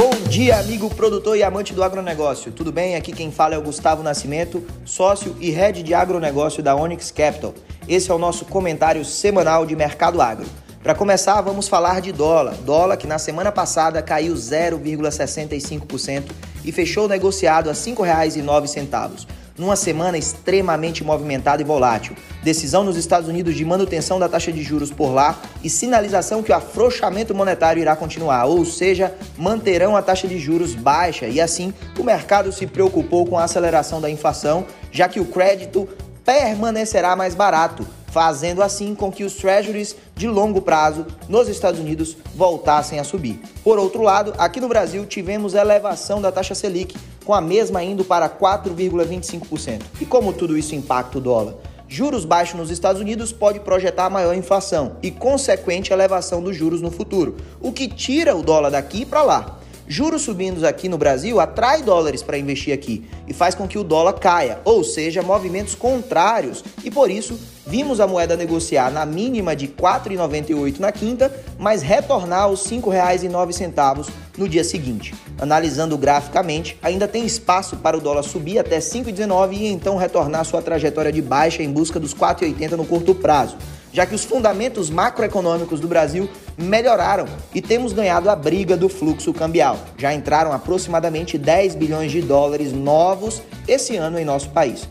Bom dia, amigo produtor e amante do agronegócio. Tudo bem? Aqui quem fala é o Gustavo Nascimento, sócio e head de agronegócio da Onyx Capital. Esse é o nosso comentário semanal de mercado agro. Para começar, vamos falar de dólar. Dólar que na semana passada caiu 0,65% e fechou negociado a R$ 5,09 numa semana extremamente movimentada e volátil. Decisão nos Estados Unidos de manutenção da taxa de juros por lá e sinalização que o afrouxamento monetário irá continuar, ou seja, manterão a taxa de juros baixa e assim o mercado se preocupou com a aceleração da inflação, já que o crédito permanecerá mais barato, fazendo assim com que os treasuries de longo prazo nos Estados Unidos voltassem a subir. Por outro lado, aqui no Brasil tivemos elevação da taxa Selic, com a mesma indo para 4,25%. E como tudo isso impacta o dólar? Juros baixos nos Estados Unidos pode projetar maior inflação e consequente elevação dos juros no futuro, o que tira o dólar daqui para lá. Juros subindo aqui no Brasil atrai dólares para investir aqui e faz com que o dólar caia, ou seja, movimentos contrários. E por isso, vimos a moeda negociar na mínima de R$ 4,98 na quinta, mas retornar aos R$ 5,09 no dia seguinte. Analisando graficamente, ainda tem espaço para o dólar subir até 5,19 e então retornar sua trajetória de baixa em busca dos 4,80 no curto prazo já que os fundamentos macroeconômicos do Brasil melhoraram e temos ganhado a briga do fluxo cambial. Já entraram aproximadamente 10 bilhões de dólares novos esse ano em nosso país.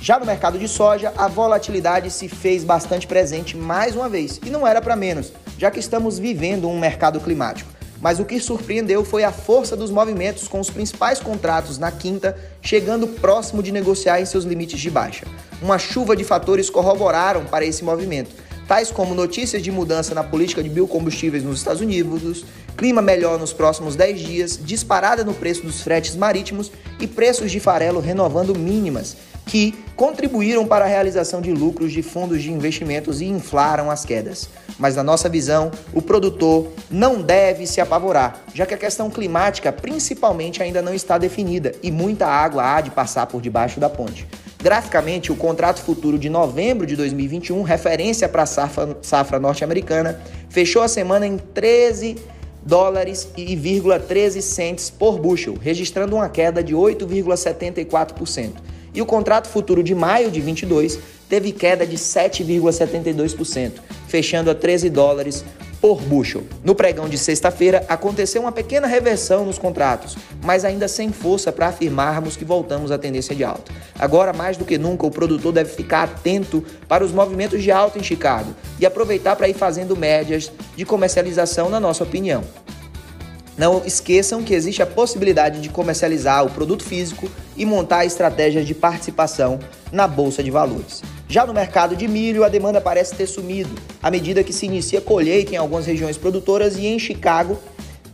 Já no mercado de soja, a volatilidade se fez bastante presente mais uma vez, e não era para menos, já que estamos vivendo um mercado climático mas o que surpreendeu foi a força dos movimentos com os principais contratos na quinta chegando próximo de negociar em seus limites de baixa. Uma chuva de fatores corroboraram para esse movimento, tais como notícias de mudança na política de biocombustíveis nos Estados Unidos, clima melhor nos próximos 10 dias, disparada no preço dos fretes marítimos e preços de farelo renovando mínimas, que contribuíram para a realização de lucros de fundos de investimentos e inflaram as quedas. Mas, na nossa visão, o produtor não deve se apavorar, já que a questão climática principalmente ainda não está definida e muita água há de passar por debaixo da ponte. Graficamente, o contrato futuro de novembro de 2021, referência para a safra, safra norte-americana, fechou a semana em 13 dólares e 13 centes por bushel, registrando uma queda de 8,74% e o contrato futuro de maio de 22 teve queda de 7,72%, fechando a 13 dólares por bushel. No pregão de sexta-feira, aconteceu uma pequena reversão nos contratos, mas ainda sem força para afirmarmos que voltamos à tendência de alta. Agora, mais do que nunca, o produtor deve ficar atento para os movimentos de alta em Chicago e aproveitar para ir fazendo médias de comercialização, na nossa opinião. Não esqueçam que existe a possibilidade de comercializar o produto físico e montar estratégias de participação na bolsa de valores. Já no mercado de milho, a demanda parece ter sumido à medida que se inicia colheita em algumas regiões produtoras e em Chicago,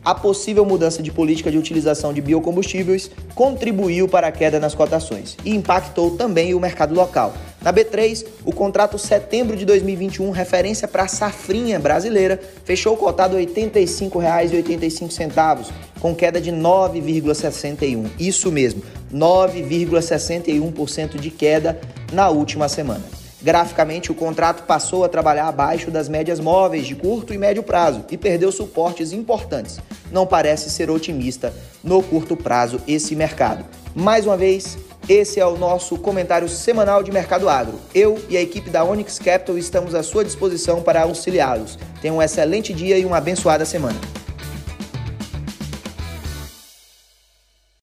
a possível mudança de política de utilização de biocombustíveis contribuiu para a queda nas cotações e impactou também o mercado local. Na B3, o contrato setembro de 2021, referência para a safrinha brasileira, fechou cotado R$ 85,85, com queda de 9,61. Isso mesmo, 9,61% de queda na última semana. Graficamente, o contrato passou a trabalhar abaixo das médias móveis de curto e médio prazo e perdeu suportes importantes. Não parece ser otimista no curto prazo esse mercado. Mais uma vez, esse é o nosso comentário semanal de mercado agro. Eu e a equipe da Onyx Capital estamos à sua disposição para auxiliá-los. Tenham um excelente dia e uma abençoada semana.